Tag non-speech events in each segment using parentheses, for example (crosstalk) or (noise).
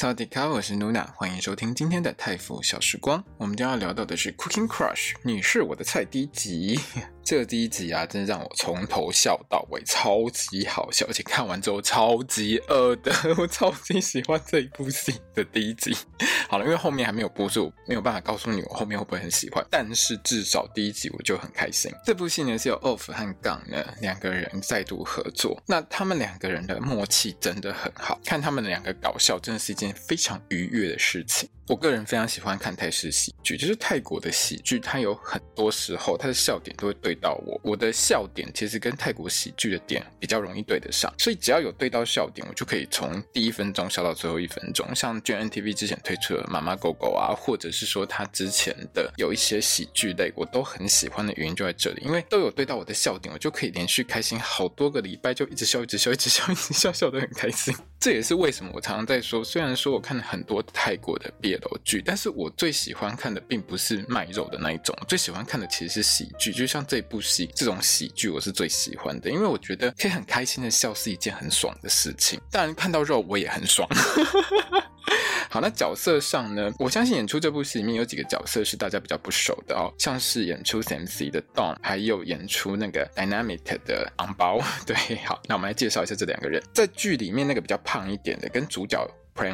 大家好，我是 Luna，欢迎收听今天的泰腐小时光。我们将要聊到的是《Cooking Crush》，你是我的菜第一集。这第一集啊，真的让我从头笑到尾，超级好笑，而且看完之后超级饿的，(laughs) 我超级喜欢这一部戏的第一集。(laughs) 好了，因为后面还没有播出，没有办法告诉你我后面会不会很喜欢，但是至少第一集我就很开心。这部戏呢是由 Off 和 Gang 呢两个人再度合作，那他们两个人的默契真的很好，看他们两个搞笑真的是一件非常愉悦的事情。我个人非常喜欢看泰式喜剧，就是泰国的喜剧，它有很多时候它的笑点都会对到我。我的笑点其实跟泰国喜剧的点比较容易对得上，所以只要有对到笑点，我就可以从第一分钟笑到最后一分钟。像 G N T V 之前推出的《妈妈狗狗》啊，或者是说他之前的有一些喜剧类，我都很喜欢的原因就在这里，因为都有对到我的笑点，我就可以连续开心好多个礼拜，就一直笑，一直笑，一直笑，一直笑，笑得很开心。这也是为什么我常常在说，虽然说我看了很多泰国的 BL 剧，但是我最喜欢看的并不是卖肉的那一种，最喜欢看的其实是喜剧，就像这部戏这种喜剧，我是最喜欢的，因为我觉得可以很开心的笑是一件很爽的事情。当然看到肉我也很爽。(laughs) 好，那角色上呢，我相信演出这部戏里面有几个角色是大家比较不熟的哦，像是演出 SAMC 的 Don，还有演出那个 Dynamite 的昂包。(laughs) 对，好，那我们来介绍一下这两个人，在剧里面那个比较胖一点的跟主角。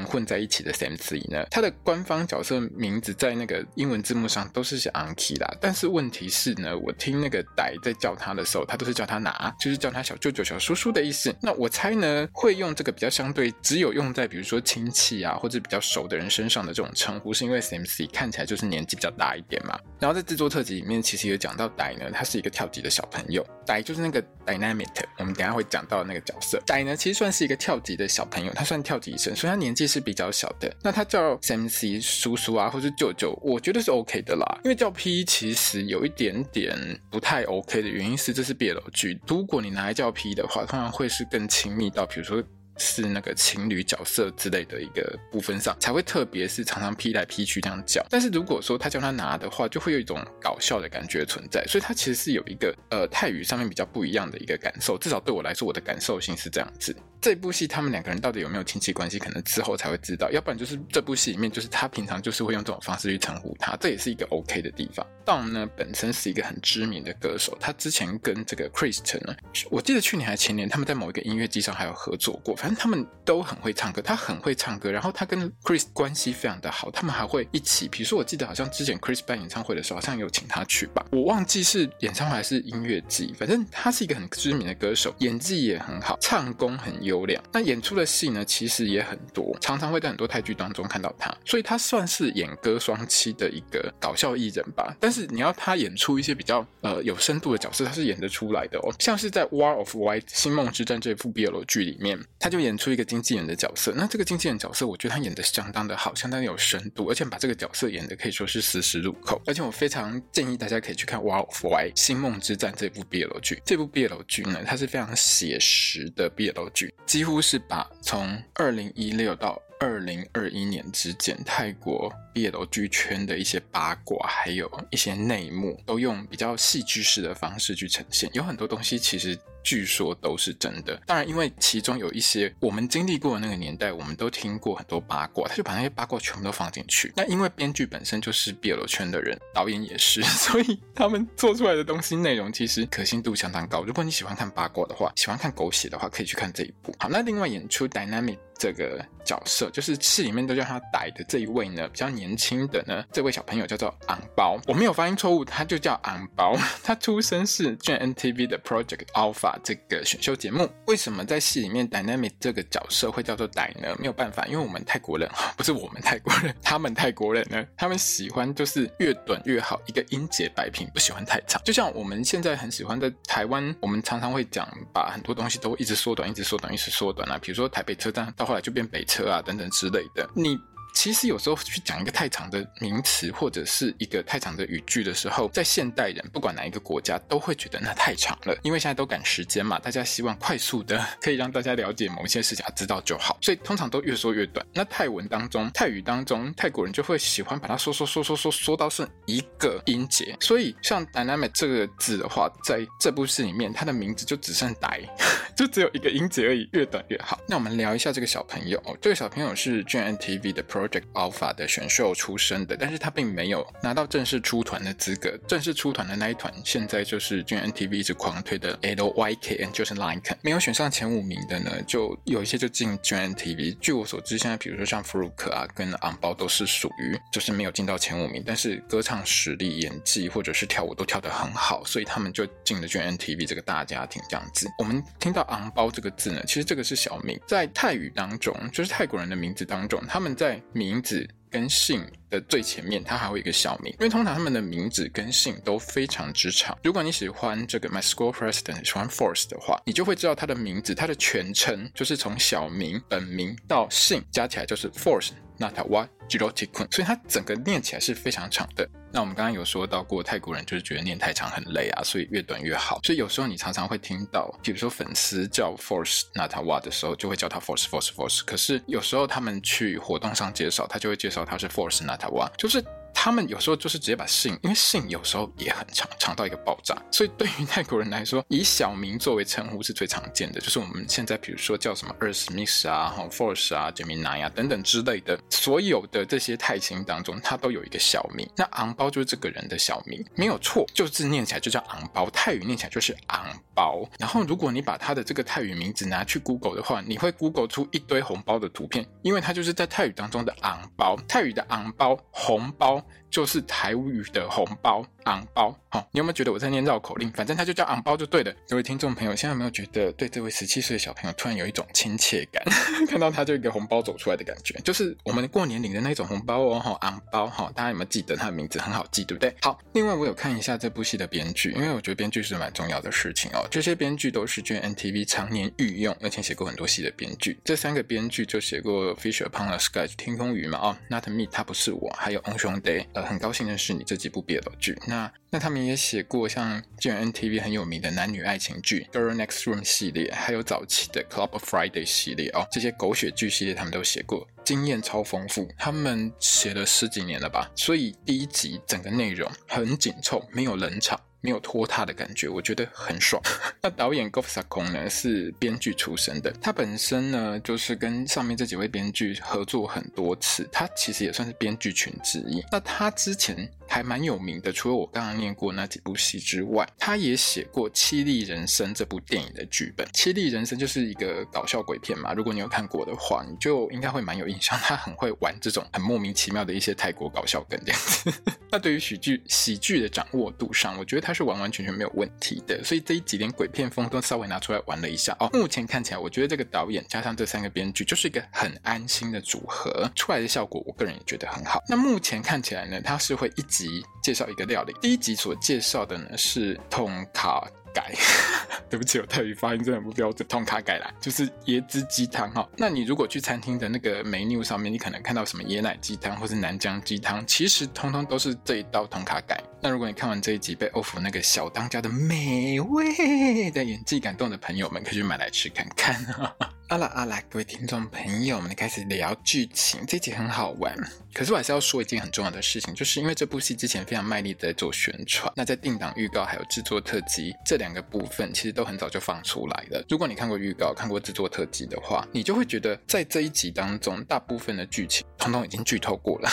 混在一起的 SAMC 呢，他的官方角色名字在那个英文字幕上都是写 Anki 啦，但是问题是呢，我听那个歹在叫他的时候，他都是叫他拿，就是叫他小舅舅、小叔叔的意思。那我猜呢，会用这个比较相对只有用在比如说亲戚啊或者比较熟的人身上的这种称呼，是因为 SAMC 看起来就是年纪比较大一点嘛。然后在制作特辑里面，其实有讲到歹呢，他是一个跳级的小朋友，歹就是那个 Dynamite，我们等下会讲到那个角色。歹呢，其实算是一个跳级的小朋友，他算跳级生，所以他年。年纪是比较小的，那他叫 SAMC 叔叔啊，或是舅舅，我觉得是 OK 的啦。因为叫 P 其实有一点点不太 OK 的原因是，这是 BL 剧，如果你拿来叫 P 的话，通常会是更亲密到，比如说。是那个情侣角色之类的一个部分上才会特别是常常 P 来 P 去这样叫，但是如果说他叫他拿的话，就会有一种搞笑的感觉存在，所以他其实是有一个呃泰语上面比较不一样的一个感受，至少对我来说，我的感受性是这样子。这部戏他们两个人到底有没有亲戚关系，可能之后才会知道，要不然就是这部戏里面就是他平常就是会用这种方式去称呼他，这也是一个 OK 的地方。道呢本身是一个很知名的歌手，他之前跟这个 Kristen 呢，我记得去年还前年他们在某一个音乐季上还有合作过，反正他们。都很会唱歌，他很会唱歌，然后他跟 Chris 关系非常的好，他们还会一起，比如说我记得好像之前 Chris 办演唱会的时候，好像有请他去吧，我忘记是演唱会还是音乐季，反正他是一个很知名的歌手，演技也很好，唱功很优良。那演出的戏呢，其实也很多，常常会在很多泰剧当中看到他，所以他算是演歌双栖的一个搞笑艺人吧。但是你要他演出一些比较呃有深度的角色，他是演得出来的哦，像是在《War of White》星梦之战这部 BL 剧里面，他就演出一个经纪人的角色，那这个经纪人角色，我觉得他演的相当的好，相当有深度，而且把这个角色演的可以说是丝丝入扣。而且我非常建议大家可以去看《War of White》星梦之战这部 BL 剧。这部 BL 剧呢，它是非常写实的 BL 剧，几乎是把从二零一六到二零二一年之间泰国 BL 剧圈的一些八卦，还有一些内幕，都用比较戏剧式的方式去呈现。有很多东西其实。据说都是真的，当然，因为其中有一些我们经历过的那个年代，我们都听过很多八卦，他就把那些八卦全部都放进去。那因为编剧本身就是 BL 圈的人，导演也是，所以他们做出来的东西内容其实可信度相当高。如果你喜欢看八卦的话，喜欢看狗血的话，可以去看这一部。好，那另外演出 Dynamic 这个角色，就是戏里面都叫他歹的这一位呢，比较年轻的呢，这位小朋友叫做昂包，我没有发音错误，他就叫昂包。(laughs) 他出身是 GMMTV 的 Project Alpha 这个选秀节目。为什么在戏里面 Dynamic 这个角色会叫做歹呢？没有办法，因为我们泰国人，(laughs) 不是我们泰国人，(laughs) 他们泰国人呢，他们喜欢就是越短越好，一个音节摆平，不喜欢太长。就像我们现在很喜欢在台湾，我们常常会讲，把很多东西都一直缩短，一直缩短，一直缩短啊。比如说台北车站到后来就变北车啊，等等之类的。你其实有时候去讲一个太长的名词或者是一个太长的语句的时候，在现代人不管哪一个国家都会觉得那太长了，因为现在都赶时间嘛，大家希望快速的 (laughs) 可以让大家了解某一些事情，知道就好，所以通常都越说越短。那泰文当中、泰语当中，泰国人就会喜欢把它说说说说说说到剩一个音节，所以像 dynamic 这个字的话，在这部戏里面，它的名字就只剩 dy，(laughs) 就只有一个音节而已，越短越好。那我们聊一下这个小朋友，这个小朋友是 gntv 的 Pro Project Alpha 的选秀出身的，但是他并没有拿到正式出团的资格。正式出团的那一团，现在就是 GNTV 一直狂推的 LYKN，就是 Lycan。没有选上前五名的呢，就有一些就进 GNTV。据我所知，现在比如说像 Fruk 啊跟昂包都是属于就是没有进到前五名，但是歌唱实力、演技或者是跳舞都跳得很好，所以他们就进了 GNTV 这个大家庭这样子。我们听到昂包这个字呢，其实这个是小名，在泰语当中，就是泰国人的名字当中，他们在名字跟姓的最前面，它还会有一个小名，因为通常他们的名字跟姓都非常之长。如果你喜欢这个 My School President，喜欢 Force 的话，你就会知道他的名字，他的全称就是从小名、本名到姓加起来就是 Force Natawa Jirotikul，所以它整个念起来是非常长的。那我们刚刚有说到过，泰国人就是觉得念太长很累啊，所以越短越好。所以有时候你常常会听到，比如说粉丝叫 Force Natawa 的时候，就会叫他 Force Force Force。可是有时候他们去活动上介绍，他就会介绍他是 Force Natawa，就是。他们有时候就是直接把姓，因为姓有时候也很长，长到一个爆炸。所以对于泰国人来说，以小名作为称呼是最常见的。就是我们现在比如说叫什么 Earth Mix 啊、Force 啊、Gemini 啊等等之类的，所有的这些泰星当中，它都有一个小名。那昂包就是这个人的小名，没有错，就字念起来就叫昂包，泰语念起来就是昂包。然后如果你把他的这个泰语名字拿去 Google 的话，你会 Google 出一堆红包的图片，因为它就是在泰语当中的昂包，泰语的昂包，红包。就是台语的红包。昂包，好、哦，你有没有觉得我在念绕口令？反正他就叫昂包就对了。各位听众朋友，现在有没有觉得对这位十七岁的小朋友突然有一种亲切感？(laughs) 看到他就一个红包走出来的感觉，就是我们过年领的那种红包哦，哈、昂包，哈、大家有没有记得他的名字很好记，对不对？好，另外我有看一下这部戏的编剧，因为我觉得编剧是蛮重要的事情哦。这些编剧都是 GMMTV 常年御用，而且写过很多戏的编剧。这三个编剧就写过《Fish Upon the Sky》天空鱼嘛，哦，Not Me，他不是我，还有《英雄 day》，呃，很高兴认识你这几部 BL 剧。那那他们也写过像 GMMTV 很有名的男女爱情剧《Girl Next Room》系列，还有早期的《Club Friday》系列哦，这些狗血剧系列他们都写过，经验超丰富。他们写了十几年了吧，所以第一集整个内容很紧凑，没有冷场。没有拖沓的感觉，我觉得很爽。(laughs) 那导演 Go F s a k o n 呢是编剧出身的，他本身呢就是跟上面这几位编剧合作很多次，他其实也算是编剧群之一。那他之前还蛮有名的，除了我刚刚念过那几部戏之外，他也写过《凄厉人生》这部电影的剧本。《凄厉人生》就是一个搞笑鬼片嘛，如果你有看过的话，你就应该会蛮有印象。他很会玩这种很莫名其妙的一些泰国搞笑梗这样子。那对于喜剧喜剧的掌握度上，我觉得他。是完完全全没有问题的，所以这一集连鬼片风都稍微拿出来玩了一下哦。目前看起来，我觉得这个导演加上这三个编剧就是一个很安心的组合，出来的效果我个人也觉得很好。那目前看起来呢，他是会一集介绍一个料理，第一集所介绍的呢是通卡。改，(laughs) 对不起，我泰语发音真的不标准。通卡改啦，就是椰汁鸡汤哈。那你如果去餐厅的那个 menu 上面，你可能看到什么椰奶鸡汤或是南姜鸡汤，其实通通都是这一道通卡改。那如果你看完这一集被欧福那个小当家的美味的演技感动的朋友们，可以去买来吃看看。(laughs) 阿拉阿拉，各位听众朋友我们，开始聊剧情，这集很好玩。可是我还是要说一件很重要的事情，就是因为这部戏之前非常卖力的在做宣传，那在定档预告还有制作特辑这两个部分，其实都很早就放出来了。如果你看过预告、看过制作特辑的话，你就会觉得在这一集当中，大部分的剧情通通已经剧透过了，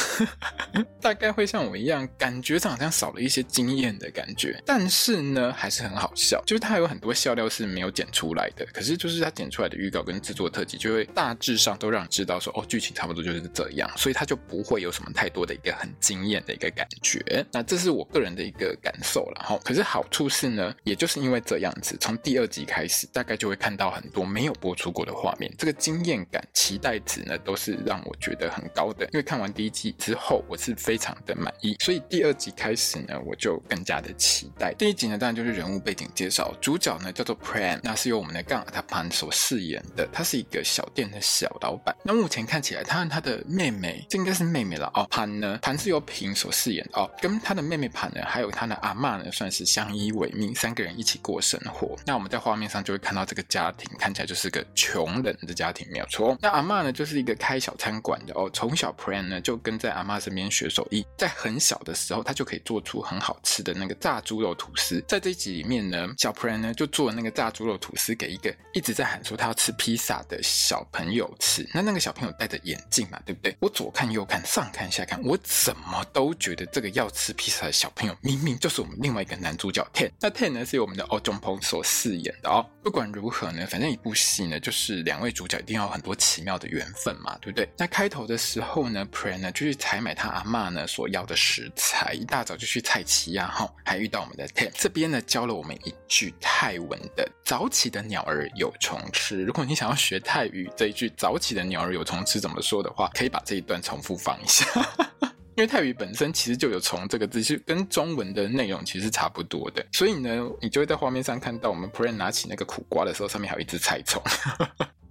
(laughs) 大概会像我一样，感觉上好像少了一些惊艳的感觉。但是呢，还是很好笑，就是它有很多笑料是没有剪出来的，可是就是它剪出来的预告跟制作特辑就会大致上都让你知道说，哦，剧情差不多就是这样，所以它就不会有什么太多的一个很惊艳的一个感觉。那这是我个人的一个感受了哈。可是好处是呢，也就是因为这样子，从第二集开始，大概就会看到很多没有播出过的画面，这个惊艳感、期待值呢，都是让我觉得很高的。因为看完第一集之后，我是非常的满意，所以第二集开始呢，我就更加的期待。第一集呢，当然就是人物背景介绍，主角呢叫做 Pran，那是由我们的 Ganga 所饰演的。他是一个小店的小老板。那目前看起来，他和他的妹妹，这应该是妹妹了哦。盘呢，盘是由平所饰演哦，跟他的妹妹盘呢，还有他的阿嬷呢，算是相依为命，三个人一起过生活。那我们在画面上就会看到这个家庭看起来就是个穷人的家庭，没有错。那阿嬷呢，就是一个开小餐馆的哦。从小 Pran 呢就跟在阿嬷身边学手艺，在很小的时候，他就可以做出很好吃的那个炸猪肉吐司。在这一集里面呢，小 Pran 呢就做那个炸猪肉吐司给一个一直在喊说他要吃披萨的小朋友吃。那那个小朋友戴着眼镜嘛，对不对？我左看右看，上看下看，我怎么都觉得这个要吃披萨的小朋友明明就是我们另外一个男主角 Ten。那 Ten 呢是由我们的 Oh j o n p o n g 所饰演的哦。不管如何呢，反正一部戏呢就是两位主角一定要有很多奇妙的缘分嘛，对不对？那开头的时候呢，Pran 呢就去采买他阿嬷呢所要的食材，一大早就去菜市啊，哈，还遇到我们的 Ten。这边呢教了我们一句泰文的“早起的鸟儿有虫吃”。如果你想要学泰语这一句“早起的鸟儿有虫吃”怎么说的话，可以把这一段重复放一下。(laughs) 因为泰语本身其实就有“虫”这个字，是跟中文的内容其实差不多的，所以呢，你就会在画面上看到我们 Pran 拿起那个苦瓜的时候，上面还有一只菜虫。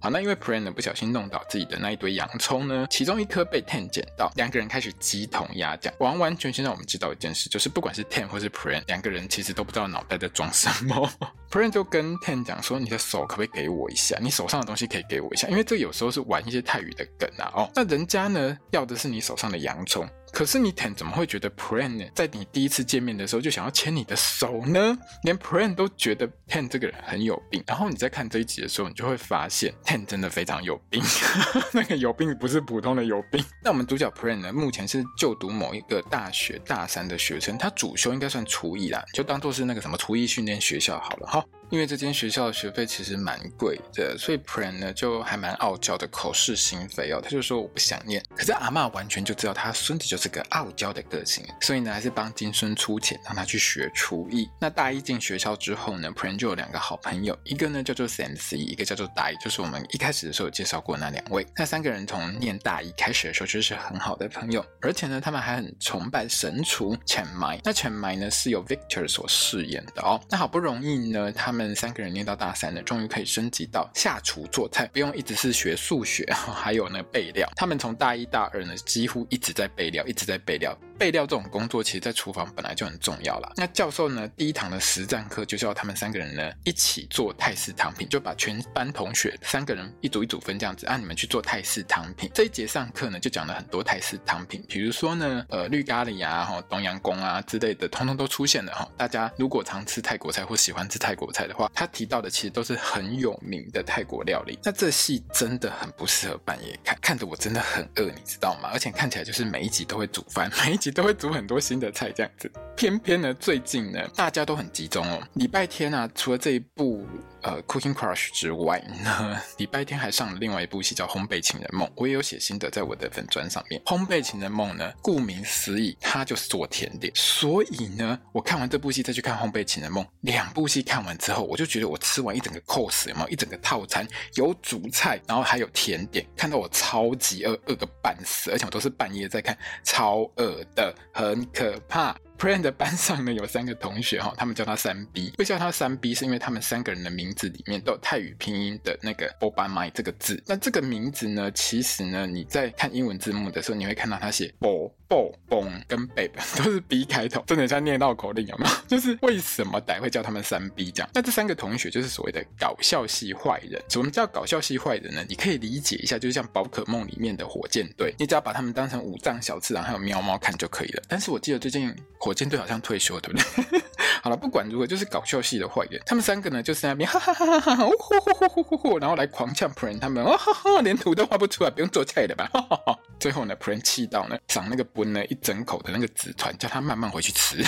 好，那因为 Pran 呢不小心弄倒自己的那一堆洋葱呢，其中一颗被 Ten 捡到，两个人开始鸡同鸭讲，完完全全让我们知道一件事，就是不管是 Ten 或是 Pran，两个人其实都不知道脑袋在装什么。Pran 就跟 Ten 讲说：“你的手可不可以给我一下？你手上的东西可以给我一下，因为这有时候是玩一些泰语的梗啊。哦，那人家呢要的是你手上的洋葱。”可是你 Ten 怎么会觉得 Pran 呢？在你第一次见面的时候就想要牵你的手呢？连 Pran 都觉得 Ten 这个人很有病。然后你在看这一集的时候，你就会发现 Ten 真的非常有病。(laughs) 那个有病不是普通的有病。那我们主角 Pran 呢，目前是就读某一个大学大三的学生，他主修应该算厨艺啦，就当做是那个什么厨艺训练学校好了哈。因为这间学校的学费其实蛮贵的，所以 Pran 呢就还蛮傲娇的，口是心非哦。他就说我不想念，可是阿嬷完全就知道他孙子就是个傲娇的个性，所以呢还是帮金孙出钱让他去学厨艺。那大一进学校之后呢，Pran 就有两个好朋友，一个呢叫做 Sensei，一个叫做 Dai，就是我们一开始的时候有介绍过那两位。那三个人从念大一开始的时候就是很好的朋友，而且呢他们还很崇拜神厨 Chiang Mai。那 Chiang Mai 呢是由 Victor 所饰演的哦。那好不容易呢他们。们三个人念到大三了，终于可以升级到下厨做菜，不用一直是学数学，(laughs) 还有那备料。他们从大一大二呢，几乎一直在备料，一直在备料。备料这种工作，其实在厨房本来就很重要了。那教授呢，第一堂的实战课就是要他们三个人呢一起做泰式汤品，就把全班同学三个人一组一组分这样子，让你们去做泰式汤品。这一节上课呢，就讲了很多泰式汤品，比如说呢，呃，绿咖喱啊，哈，冬阴功啊之类的，通通都出现了哈。大家如果常吃泰国菜或喜欢吃泰国菜的话，他提到的其实都是很有名的泰国料理。那这戏真的很不适合半夜看，看得我真的很饿，你知道吗？而且看起来就是每一集都会煮饭，每一集。都会煮很多新的菜这样子，偏偏呢，最近呢，大家都很集中哦。礼拜天啊，除了这一部呃《Cooking Crush》之外呢，礼拜天还上了另外一部戏叫《烘焙情人梦》，我也有写心得在我的粉砖上面。《烘焙情人梦》呢，顾名思义，它就是做甜点。所以呢，我看完这部戏再去看《烘焙情人梦》，两部戏看完之后，我就觉得我吃完一整个 course，有没有？一整个套餐，有主菜，然后还有甜点，看到我超级饿，饿个半死，而且我都是半夜在看，超饿的。很可怕。Pran 的班上呢，有三个同学哈，他们叫他三 B。会叫他三 B 是因为他们三个人的名字里面都有泰语拼音的那个 Bobamai 这个字。那这个名字呢，其实呢，你在看英文字幕的时候，你会看到他写 Bo、Bo、Bong 跟 b a b 都是 B 开头，真的像念绕口令，有没有？(laughs) 就是为什么歹会叫他们三 B 这样？那这三个同学就是所谓的搞笑系坏人。什么叫搞笑系坏人呢？你可以理解一下，就是像宝可梦里面的火箭队，你只要把他们当成五藏小次郎还有喵猫看就可以了。但是我记得最近火箭队好像退休，对不对？好了，不管如何，就是搞笑系的坏人。他们三个呢，就是在那边哈哈哈哈哈哈，呼呼呼呼呼呼，然后来狂呛 Pran 他们，哦哈哈，连图都画不出来，不用做菜了吧？哈哈哈。最后呢，Pran 气到呢，赏那个吞了一整口的那个纸团，叫他慢慢回去吃。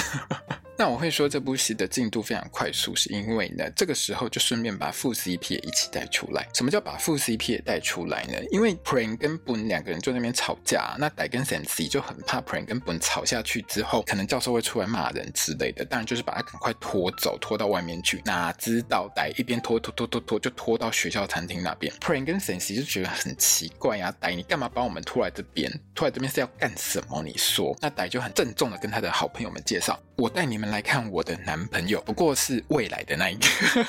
那我会说这部戏的进度非常快速，是因为呢，这个时候就顺便把副 CP 也一起带出来。什么叫把副 CP 也带出来呢？因为 Pran 跟 Boone 两个人就在那边吵架，那歹跟 Sensei 就很怕 Pran 跟 Boone 吵下去之后，可能教授会出来骂人之类的，当然就是把他赶快拖走，拖到外面去。哪知道歹一边拖拖拖拖拖，就拖到学校餐厅那边。Pran 跟 Sensei 就觉得很奇怪呀、啊，歹你干嘛把我们拖来这边？拖来这边是要干什么？你说？那歹就很郑重的跟他的好朋友们介绍，我带你们来看我的。男朋友不过是未来的那一个，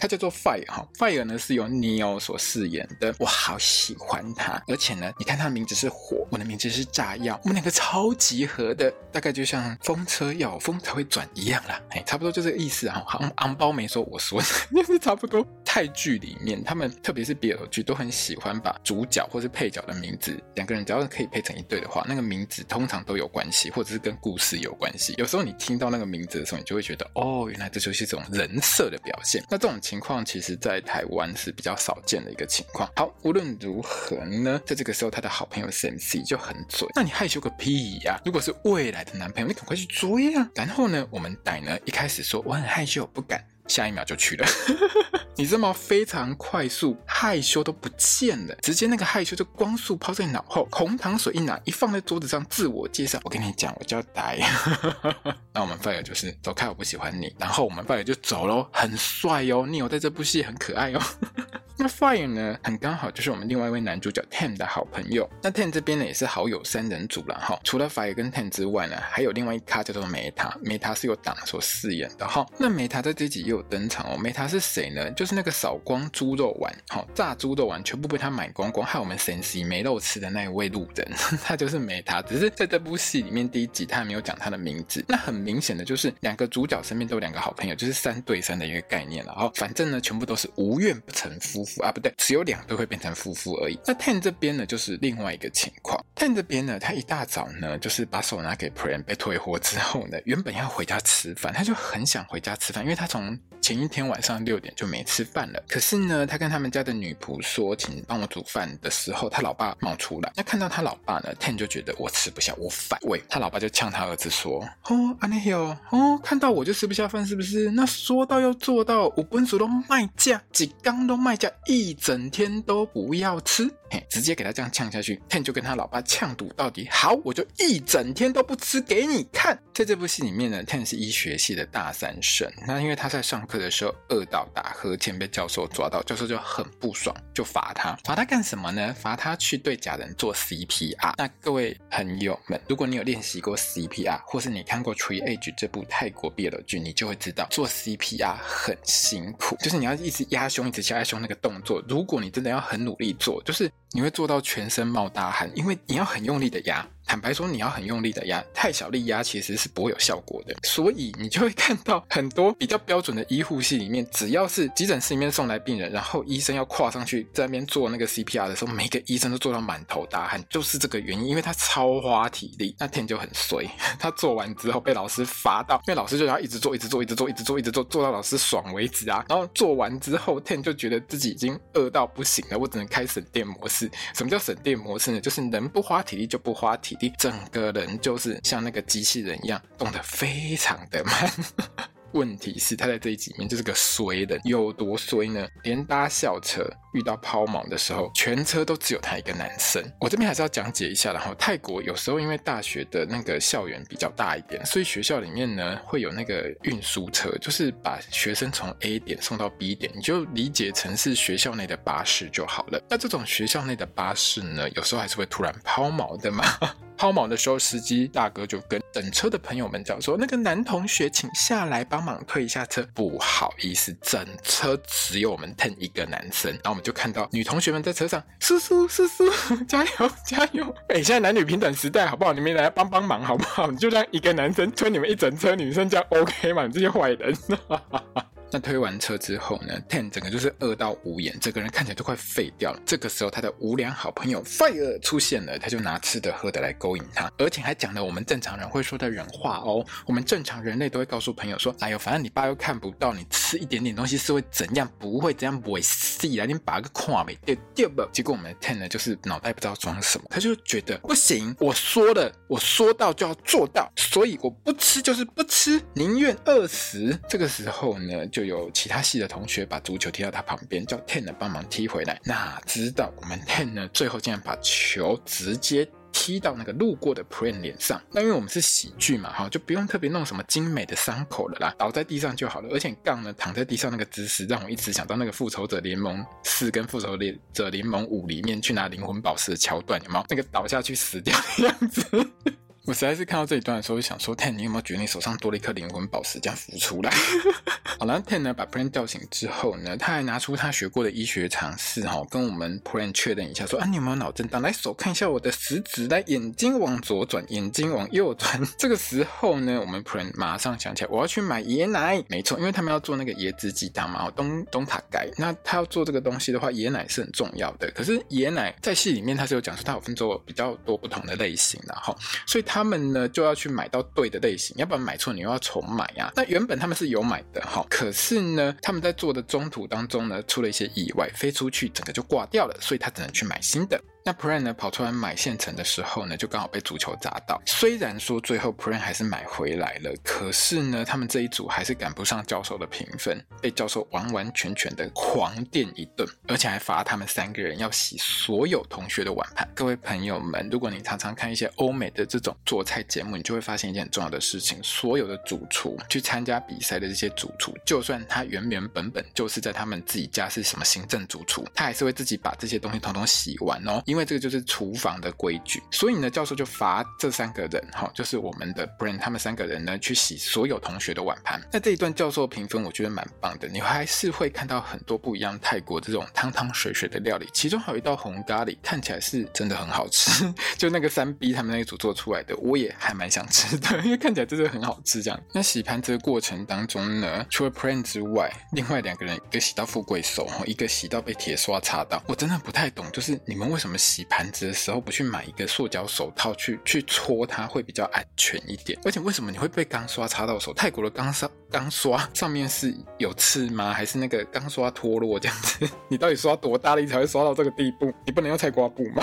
他叫做 Fire 哈，Fire 呢是由 Neil 所饰演的，我好喜欢他，而且呢，你看他的名字是火，我的名字是炸药，我们两个超级合的，大概就像风车要风才会转一样啦，哎，差不多就这个意思啊，昂昂包没说我说的，就是差不多。泰剧里面，他们特别是 BL 剧都很喜欢把主角或是配角的名字，两个人只要是可以配成一对的话，那个名字通常都有关系，或者是跟故事有关系。有时候你听到那个名字的时候，你就会觉得，哦，原来这就是一种人设的表现。那这种情况其实，在台湾是比较少见的一个情况。好，无论如何呢，在这个时候，他的好朋友 CMC 就很嘴，那你害羞个屁呀、如果是未来的男朋友，你赶快去追啊！然后呢，我们歹呢一开始说我很害羞，不敢。下一秒就去了，(laughs) 你知道吗？非常快速，害羞都不见了，直接那个害羞就光速抛在脑后，红糖水一拿，一放在桌子上，自我介绍。我跟你讲，我叫呆。(laughs) 那我们 Fire 就是走开，我不喜欢你。然后我们 Fire 就走喽，很帅哦，你有在这部戏很可爱哦。(laughs) 那 Fire 呢，很刚好就是我们另外一位男主角 Ten 的好朋友。那 Ten 这边呢，也是好友三人组了哈。除了 Fire 跟 Ten 之外呢，还有另外一咖叫做 Meta，Meta 是由党所饰演的哈。那 Meta 在这集又有登场哦。Meta 是谁呢？就是那个扫光猪肉丸，好炸猪肉丸全部被他买光光，害我们 Sensei 没肉吃的那一位路人，(laughs) 他就是 Meta。只是在这部戏里面第一集他还没有讲他的名字。那很明显的就是两个主角身边都有两个好朋友，就是三对三的一个概念了。哈，反正呢，全部都是无怨不成夫妇。啊，不对，只有两对会变成夫妇而已。那 Ten 这边呢，就是另外一个情况。Ten 这边呢，他一大早呢，就是把手拿给 Pran 被退货之后呢，原本要回家吃饭，他就很想回家吃饭，因为他从前一天晚上六点就没吃饭了。可是呢，他跟他们家的女仆说，请帮我煮饭的时候，他老爸冒出来。那看到他老爸呢，Ten 就觉得我吃不下，我反胃。他老爸就呛他儿子说：“哦，阿内哦，哦，看到我就吃不下饭，是不是？那说到要做到，我本属都卖价，几缸都卖价。”一整天都不要吃，嘿，直接给他这样呛下去，Ten 就跟他老爸呛赌到底。好，我就一整天都不吃给你看。在这部戏里面呢，Ten 是医学系的大三生，那因为他在上课的时候饿到打呵欠，被教授抓到，教授就很不爽，就罚他。罚他干什么呢？罚他去对假人做 CPR。那各位朋友们，如果你有练习过 CPR，或是你看过《Tree Age》这部泰国毕业的剧，你就会知道做 CPR 很辛苦，就是你要一直压胸，一直压胸那个动作。如果你真的要很努力做，就是你会做到全身冒大汗，因为你要很用力的压。坦白说，你要很用力的压，太小力压其实是不会有效果的。所以你就会看到很多比较标准的医护系里面，只要是急诊室里面送来病人，然后医生要跨上去在那边做那个 CPR 的时候，每个医生都做到满头大汗，就是这个原因，因为他超花体力。那天就很衰，(laughs) 他做完之后被老师罚到，因为老师就要一直做，一直做，一直做，一直做，一直做，做到老师爽为止啊。然后做完之后，天就觉得自己已经饿到不行了，我只能开省电模式。什么叫省电模式呢？就是能不花体力就不花体力，整个人。人就是像那个机器人一样动得非常的慢。(laughs) 问题是，他在这一集里面就是个衰人，有多衰呢？连搭校车遇到抛锚的时候，全车都只有他一个男生。我这边还是要讲解一下，然后泰国有时候因为大学的那个校园比较大一点，所以学校里面呢会有那个运输车，就是把学生从 A 点送到 B 点，你就理解成是学校内的巴士就好了。那这种学校内的巴士呢，有时候还是会突然抛锚的嘛。(laughs) 抛锚的时候，司机大哥就跟等车的朋友们讲说：“那个男同学，请下来帮忙推一下车。”不好意思，整车只有我们推一个男生。然后我们就看到女同学们在车上：“叔叔，叔叔，(laughs) 加油，加油！”哎，现在男女平等时代，好不好？你们来帮帮忙，好不好？你就让一个男生推你们一整车女生，这样 OK 吗？你这些坏人！(laughs) 那推完车之后呢，Ten 整个就是饿到无言，这个人看起来都快废掉了。这个时候，他的无良好朋友 Fire 出现了，他就拿吃的喝的来勾引他，而且还讲了我们正常人会说的人话哦。我们正常人类都会告诉朋友说：“哎呦，反正你爸又看不到，你吃一点点东西是会怎样？不会这样不会死来，你把个跨没对对不？”结果我们的 Ten 呢，就是脑袋不知道装什么，他就觉得不行，我说了，我说到就要做到，所以我不吃就是不吃，宁愿饿死。这个时候呢，就。就有其他系的同学把足球踢到他旁边，叫 Ten 呢帮忙踢回来。哪知道我们 Ten 呢，最后竟然把球直接踢到那个路过的 Pran 脸上。那因为我们是喜剧嘛，哈，就不用特别弄什么精美的伤口了啦，倒在地上就好了。而且杠呢躺在地上那个姿势，让我一直想到那个复仇者联盟四跟复仇者联盟五里面去拿灵魂宝石的桥段，有没有？那个倒下去死掉的样子。我实在是看到这一段的时候，就想说，Ten，你有没有觉得你手上多了一颗灵魂宝石这样浮出来？(laughs) 好了，Ten 呢把 Pran 叫醒之后呢，他还拿出他学过的医学常识哈，跟我们 Pran 确认一下说，说啊，你有没有脑震荡？来手看一下我的食指，来眼睛往左转，眼睛往右转。这个时候呢，我们 Pran 马上想起来，我要去买椰奶。没错，因为他们要做那个椰子鸡汤嘛，东东塔盖。那他要做这个东西的话，椰奶是很重要的。可是椰奶在戏里面他是有讲说，它有分做比较多不同的类型的哈，所以他他们呢就要去买到对的类型，要不然买错你又要重买呀。那原本他们是有买的哈，可是呢，他们在做的中途当中呢，出了一些意外，飞出去整个就挂掉了，所以他只能去买新的。那 Pran 呢跑出来买现成的时候呢，就刚好被足球砸到。虽然说最后 Pran 还是买回来了，可是呢，他们这一组还是赶不上教授的评分，被教授完完全全的狂电一顿，而且还罚他们三个人要洗所有同学的碗盘。各位朋友们，如果你常常看一些欧美的这种做菜节目，你就会发现一件很重要的事情：所有的主厨去参加比赛的这些主厨，就算他原原本本就是在他们自己家是什么行政主厨，他还是会自己把这些东西统统洗完哦。因为这个就是厨房的规矩，所以呢，教授就罚这三个人，哈，就是我们的 Brand，他们三个人呢，去洗所有同学的碗盘。那这一段教授评分，我觉得蛮棒的。你还是会看到很多不一样泰国这种汤汤水水的料理，其中还有一道红咖喱，看起来是真的很好吃。(laughs) 就那个三 B 他们那一组做出来的，我也还蛮想吃的，(laughs) 因为看起来真的很好吃。这样，那洗盘子的过程当中呢，除了 Pran 之外，另外两个人一个洗到富贵手，一个洗到被铁刷擦到。我真的不太懂，就是你们为什么洗盘？子的时候不去买一个塑胶手套去去搓它会比较安全一点，而且为什么你会被钢刷擦到手？泰国的钢刷钢刷上面是有刺吗？还是那个钢刷脱落这样子？(laughs) 你到底刷多大力才会刷到这个地步？你不能用菜瓜布吗？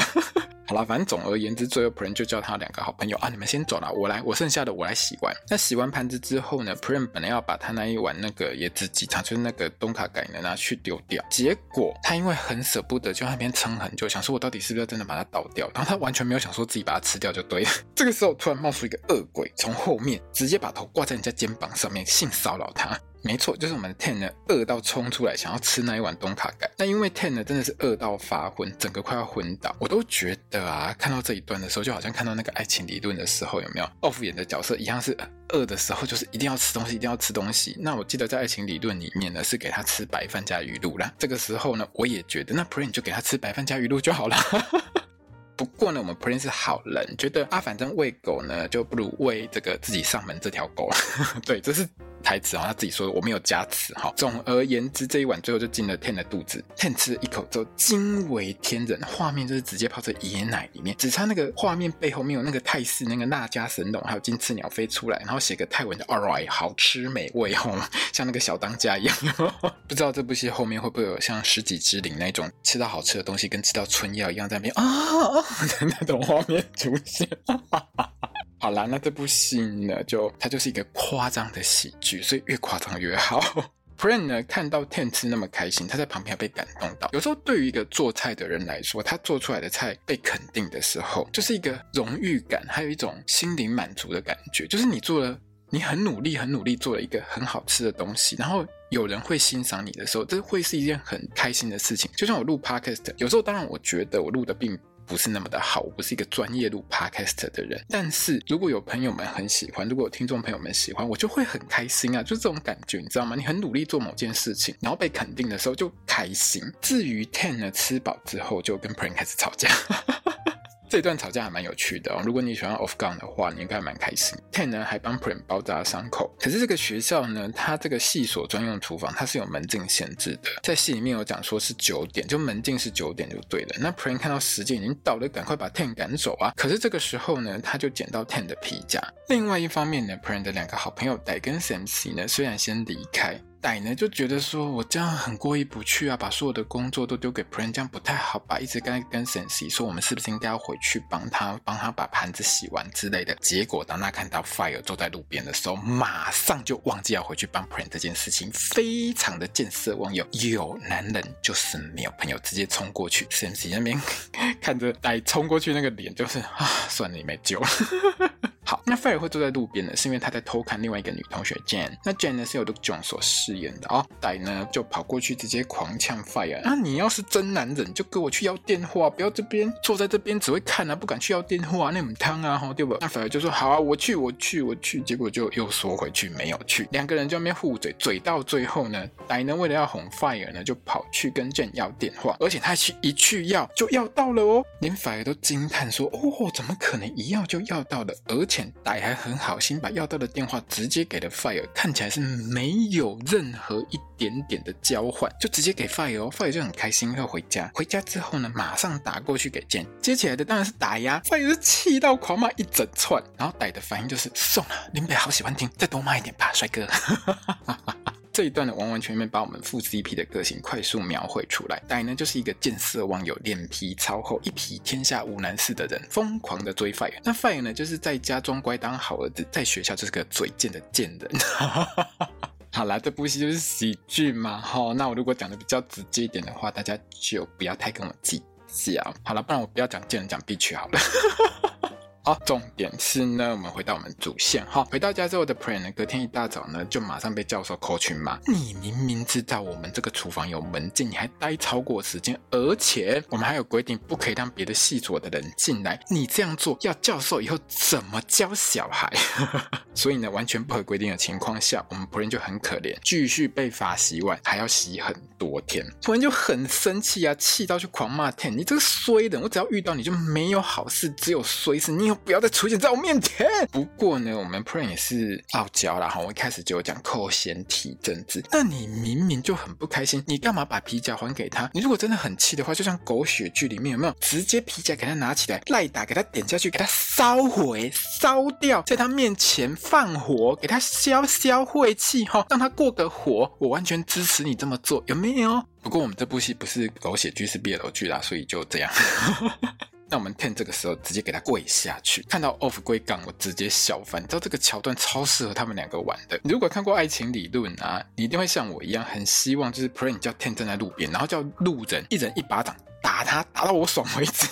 好了，反正总而言之，最后 Pran 就叫他两个好朋友啊，你们先走了，我来，我剩下的我来洗完。那洗完盘子之后呢，Pran 本来要把他那一碗那个椰子鸡汤，就是那个东卡盖呢拿去丢掉，结果他因为很舍不得，就在那边撑很久，想说我到底是不是真的把它倒掉？然后他完全没有想说自己把它吃掉就对了。(laughs) 这个时候突然冒出一个恶鬼，从后面直接把头挂在人家肩膀上面，性骚扰他。没错，就是我们的 Ten 呢，饿到冲出来想要吃那一碗东卡盖。那因为 Ten 呢真的是饿到发昏，整个快要昏倒。我都觉得啊，看到这一段的时候，就好像看到那个爱情理论的时候，有没有？？Off 演的角色一样是饿的时候，就是一定要吃东西，一定要吃东西。那我记得在爱情理论里面呢，是给他吃白饭加鱼露啦。这个时候呢，我也觉得那 Pran 就给他吃白饭加鱼露就好了。(laughs) 不过呢，我们 Pran 是好人，觉得啊，反正喂狗呢，就不如喂这个自己上门这条狗。(laughs) 对，这是台词啊，他自己说的，我没有加词哈。总而言之，这一碗最后就进了 Ten 的肚子。Ten 吃了一口之后，惊为天人，画面就是直接泡在椰奶里面，只差那个画面背后没有那个泰式那个那迦神龙，还有金翅鸟飞出来，然后写个泰文的 Alright，好吃美味哦，像那个小当家一样。不知道这部戏后面会不会有像十几之灵那种吃到好吃的东西，跟吃到春药一样在那边啊。那种画面出现，好啦，那这部戏呢，就它就是一个夸张的喜剧，所以越夸张越好。(laughs) Pran 呢看到 Ten 吃那么开心，他在旁边被感动到。有时候对于一个做菜的人来说，他做出来的菜被肯定的时候，就是一个荣誉感，还有一种心灵满足的感觉。就是你做了，你很努力，很努力做了一个很好吃的东西，然后。有人会欣赏你的时候，这会是一件很开心的事情。就像我录 Podcast，有时候当然我觉得我录的并不是那么的好，我不是一个专业录 Podcast 的人。但是如果有朋友们很喜欢，如果有听众朋友们喜欢，我就会很开心啊！就这种感觉，你知道吗？你很努力做某件事情，然后被肯定的时候就开心。至于 Ten 呢，吃饱之后就跟 Pran 开始吵架。这段吵架还蛮有趣的哦。如果你喜欢 Off Gun 的话，你应该还蛮开心。Ten 呢还帮 Prin 包扎伤口。可是这个学校呢，它这个系所专用厨房它是有门禁限制的，在戏里面有讲说是九点，就门禁是九点就对了。那 Prin 看到时间已经到了，赶快把 Ten 赶走啊！可是这个时候呢，他就捡到 Ten 的皮夹。另外一方面呢，Prin 的两个好朋友 Dai 跟 Samsi 呢，虽然先离开。歹呢就觉得说，我这样很过意不去啊，把所有的工作都丢给 Pran，这样不太好吧？一直跟跟沈西说，我们是不是应该要回去帮他，帮他把盘子洗完之类的？结果当他看到 Fire 坐在路边的时候，马上就忘记要回去帮 Pran 这件事情，非常的见色忘友。有男人就是没有朋友，直接冲过去沈西那边 (laughs) 看着歹冲过去那个脸，就是啊，算了，你没救了。好，那 Fire 会坐在路边呢，是因为他在偷看另外一个女同学 Jane。那 Jane 呢是由 Luke Jones 所饰演的哦。歹呢就跑过去直接狂呛 Fire。那、啊、你要是真男人，就跟我去要电话，不要这边坐在这边只会看啊，不敢去要电话，那么烫啊，吼对不？那 Fire 就说好啊，我去，我去，我去。结果就又缩回去没有去，两个人就在那边互嘴，嘴到最后呢，歹呢为了要哄 Fire 呢，就跑去跟 Jane 要电话，而且他去一去要就要到了哦，连 Fire 都惊叹说哦，怎么可能一要就要到了？而且歹还很好心把要到的电话直接给了 Fire，看起来是没有任何一点点的交换，就直接给 Fire 哦，Fire 就很开心要回家。回家之后呢，马上打过去给简接起来的当然是打呀，Fire 是气到狂骂一整串，然后歹的反应就是送了，林北好喜欢听，再多骂一点吧，帅哥。(laughs) 这一段呢，完完全全把我们副 CP 的个性快速描绘出来。歹呢，就是一个见色忘友、脸皮超厚、一匹天下无难事的人，疯狂的追 Fire。那 Fire 呢，就是在家装乖当好儿子，在学校就是个嘴贱的贱人。(laughs) 好啦，这部戏就是喜剧嘛，哈。那我如果讲的比较直接一点的话，大家就不要太跟我计较。好了，不然我不要讲贱人，讲 b 区好了。好，重点是呢，我们回到我们主线哈。回到家之后的 Pran 呢，隔天一大早呢，就马上被教授扣群骂。你明明知道我们这个厨房有门禁，你还待超过时间，而且我们还有规定，不可以让别的系所的人进来。你这样做，要教授以后怎么教小孩？(laughs) 所以呢，完全不合规定的情况下，我们 Pran 就很可怜，继续被罚洗碗，还要洗很多天。Pran 就很生气啊，气到去狂骂 Ten，你这个衰人，我只要遇到你就没有好事，只有衰事。你有。不要再出现在我面前。不过呢，我们 Pran 也是傲娇啦哈。我一开始就有讲扣弦体政治。那你明明就很不开心，你干嘛把皮夹还给他？你如果真的很气的话，就像狗血剧里面有没有？直接皮夹给他拿起来，赖打给他点下去，给他烧毁、烧掉，在他面前放火，给他消消晦气哈，让他过个火。我完全支持你这么做，有没有？不过我们这部戏不是狗血剧，是 BL 剧啦，所以就这样。(laughs) 那我们 Ten 这个时候直接给他跪下去，看到 Off 归杠，我直接笑翻。你知道这个桥段超适合他们两个玩的。如果看过爱情理论啊，你一定会像我一样，很希望就是 Pran 叫 Ten 站在路边，然后叫路人一人一巴掌打他，打到我爽为止。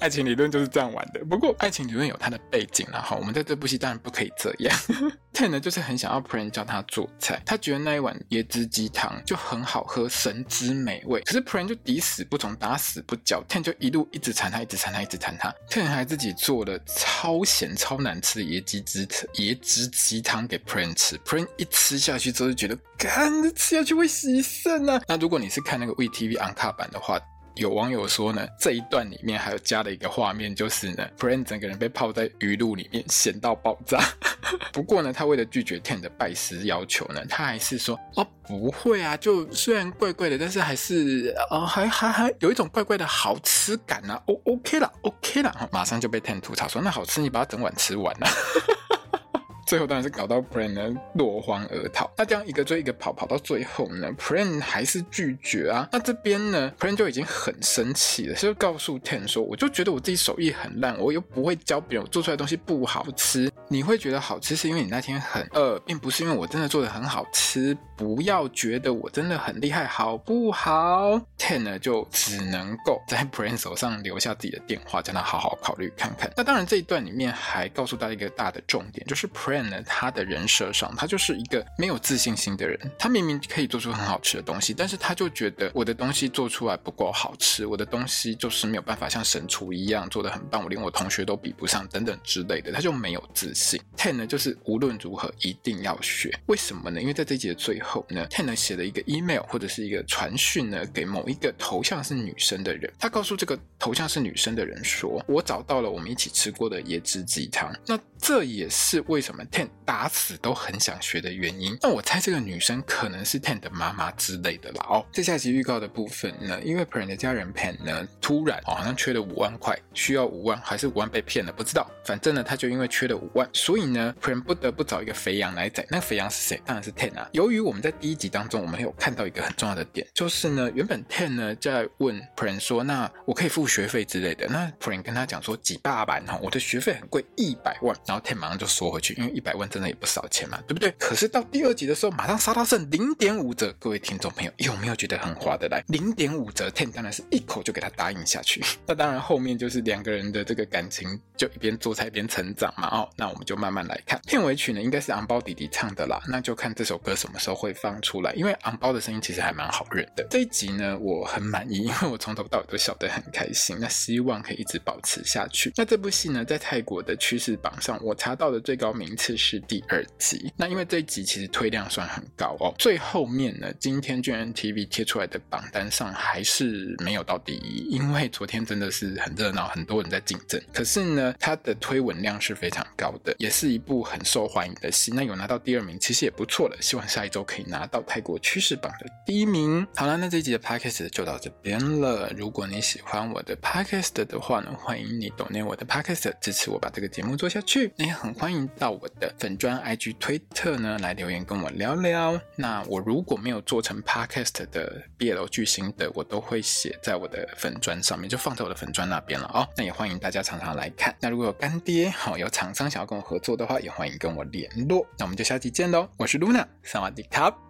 爱情理论就是这样玩的，不过爱情理论有它的背景啦，哈，我们在这部戏当然不可以这样。(laughs) Ten 呢，就是很想要 Pran 教他做菜，他觉得那一碗椰汁鸡汤就很好喝，神之美味。可是 Pran 就抵死不从，打死不教，Ten 就一路一直缠他，一直缠他，一直缠他。Ten 还自己做了超咸超难吃的椰鸡汁椰汁鸡汤给 Pran 吃，Pran 一吃下去之后就觉得，干，吃下去会洗肾啊！那如果你是看那个 VTV Uncut 版的话。有网友说呢，这一段里面还有加了一个画面，就是呢，Pran 整个人被泡在鱼露里面，咸到爆炸。(laughs) 不过呢，他为了拒绝 Ten 的拜师要求呢，他还是说哦，不会啊，就虽然怪怪的，但是还是哦，还还还有一种怪怪的好吃感啊。哦，OK 了，OK 了，马上就被 Ten 吐槽说，那好吃，你把它整碗吃完了。(laughs) 最后当然是搞到 Pran 呢落荒而逃。那这样一个追一个跑，跑到最后呢，Pran 还是拒绝啊。那这边呢，Pran 就已经很生气了，就告诉 Ten 说：“我就觉得我自己手艺很烂，我又不会教别人，我做出来东西不好吃。你会觉得好吃是因为你那天很饿，并不是因为我真的做的很好吃。不要觉得我真的很厉害，好不好？”Ten 呢就只能够在 Pran 手上留下自己的电话，叫他好好考虑看看。那当然这一段里面还告诉大家一个大的重点，就是 Pran 呢。他的人设上，他就是一个没有自信心的人。他明明可以做出很好吃的东西，但是他就觉得我的东西做出来不够好吃，我的东西就是没有办法像神厨一样做的很棒，我连我同学都比不上，等等之类的，他就没有自信。Ten 呢，就是无论如何一定要学，为什么呢？因为在这集的最后呢，Ten 呢写了一个 email 或者是一个传讯呢，给某一个头像是女生的人，他告诉这个头像是女生的人说：“我找到了我们一起吃过的椰汁鸡汤。”那这也是为什么 Ten 打死都很想学的原因。那我猜这个女生可能是 Ten 的妈妈之类的啦。哦，在下集预告的部分呢，因为 Pran 的家人 Pen 呢突然哦好像缺了五万块，需要五万还是五万被骗了，不知道。反正呢他就因为缺了五万，所以呢 Pran 不得不找一个肥羊来宰。那个肥羊是谁？当然是 Ten 啊。由于我们在第一集当中我们有看到一个很重要的点，就是呢原本 Ten 呢在问 Pran 说，那我可以付学费之类的。那 Pran 跟他讲说几百万哈，我的学费很贵，一百万。然后 Ten 马上就缩回去，因为一百万真的也不少钱嘛，对不对？可是到第二集的时候，马上杀到剩零点五折，各位听众朋友有没有觉得很划得来？零点五折，Ten 当然是一口就给他答应下去。(laughs) 那当然后面就是两个人的这个感情就一边做菜一边成长嘛。哦，那我们就慢慢来看片尾曲呢，应该是昂包弟弟唱的啦，那就看这首歌什么时候会放出来，因为昂包的声音其实还蛮好认的。这一集呢，我很满意，因为我从头到尾都笑得很开心。那希望可以一直保持下去。那这部戏呢，在泰国的趋势榜上，我查到的最高名次是第二集。那因为这一集其实推量算很高哦。最后面呢，今天 GMMTV 贴出来的榜单上还是没有到第一，因为昨天真的是很热闹，很多人在竞争。可是呢，它的推文量是非常高的，也是一部很受欢迎的戏。那有拿到第二名，其实也不错了。希望下一周可以拿到泰国趋势榜的第一名。好了，那这一集的 Podcast 就到这边了。如果你喜欢我的 Podcast 的话呢，欢迎你 donate 我的 Podcast 支持我把这个节目做下去。那也很欢迎到我的粉砖、IG、推特呢来留言跟我聊聊。那我如果没有做成 Podcast 的 BL 剧心得，我都会写在我的粉砖上面，就放在我的粉砖那边了哦。那也欢迎大家常常来看。那如果有干爹好有厂商想要跟我合作的话，也欢迎跟我联络。那我们就下期见喽！我是 Luna，萨瓦迪卡。